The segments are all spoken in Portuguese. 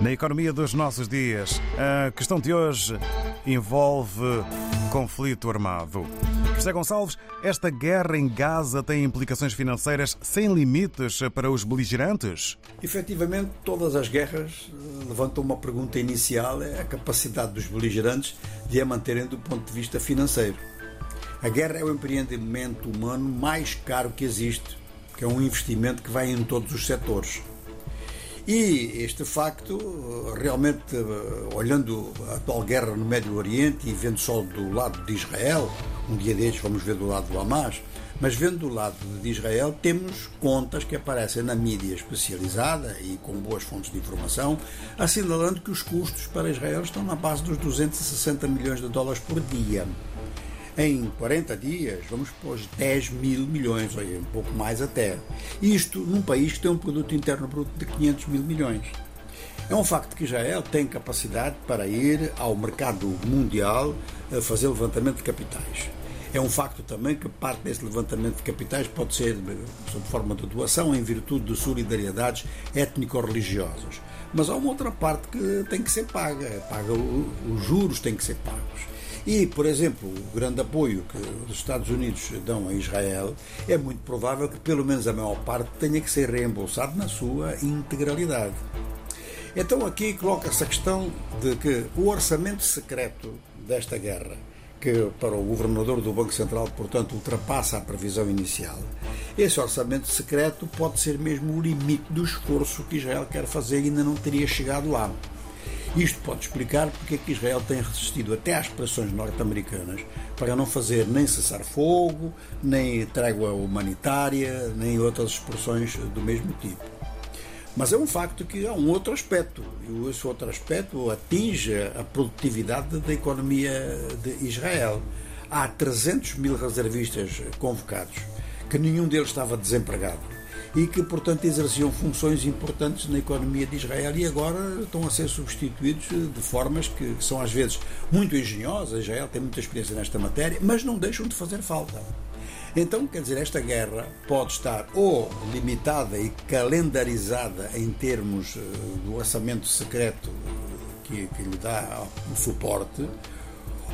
Na economia dos nossos dias, a questão de hoje envolve conflito armado. José Gonçalves, esta guerra em Gaza tem implicações financeiras sem limites para os beligerantes? Efetivamente, todas as guerras levantam uma pergunta inicial: é a capacidade dos beligerantes de a manterem do ponto de vista financeiro. A guerra é o empreendimento humano mais caro que existe, que é um investimento que vai em todos os setores. E este facto, realmente, olhando a atual guerra no Médio Oriente e vendo só do lado de Israel, um dia destes vamos ver do lado do Hamas, mas vendo do lado de Israel, temos contas que aparecem na mídia especializada e com boas fontes de informação, assinalando que os custos para Israel estão na base dos 260 milhões de dólares por dia. Em 40 dias, vamos pôr 10 mil milhões, ou um pouco mais até. Isto num país que tem um produto interno bruto de 500 mil milhões. É um facto que Israel tem capacidade para ir ao mercado mundial a fazer levantamento de capitais. É um facto também que parte desse levantamento de capitais pode ser sob forma de doação em virtude de solidariedades étnico-religiosas. Mas há uma outra parte que tem que ser paga, paga os juros têm que ser pagos. E, por exemplo, o grande apoio que os Estados Unidos dão a Israel é muito provável que pelo menos a maior parte tenha que ser reembolsado na sua integralidade. Então aqui coloca-se a questão de que o orçamento secreto desta guerra, que para o governador do Banco Central, portanto, ultrapassa a previsão inicial, esse orçamento secreto pode ser mesmo o limite do esforço que Israel quer fazer e ainda não teria chegado lá. Isto pode explicar porque é que Israel tem resistido até às pressões norte-americanas para não fazer nem cessar-fogo, nem trégua humanitária, nem outras expressões do mesmo tipo. Mas é um facto que há um outro aspecto, e esse outro aspecto atinge a produtividade da economia de Israel. Há 300 mil reservistas convocados, que nenhum deles estava desempregado e que, portanto, exerciam funções importantes na economia de Israel e agora estão a ser substituídos de formas que são às vezes muito engenhosas. Israel tem muita experiência nesta matéria, mas não deixam de fazer falta. Então, quer dizer, esta guerra pode estar ou limitada e calendarizada em termos eh, do orçamento secreto que, que lhe dá o suporte,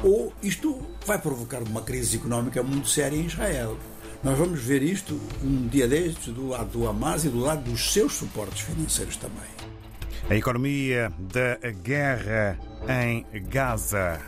ou isto vai provocar uma crise económica muito séria em Israel. Nós vamos ver isto um dia destes do lado do Hamas e do lado dos seus suportes financeiros também. A economia da guerra em Gaza.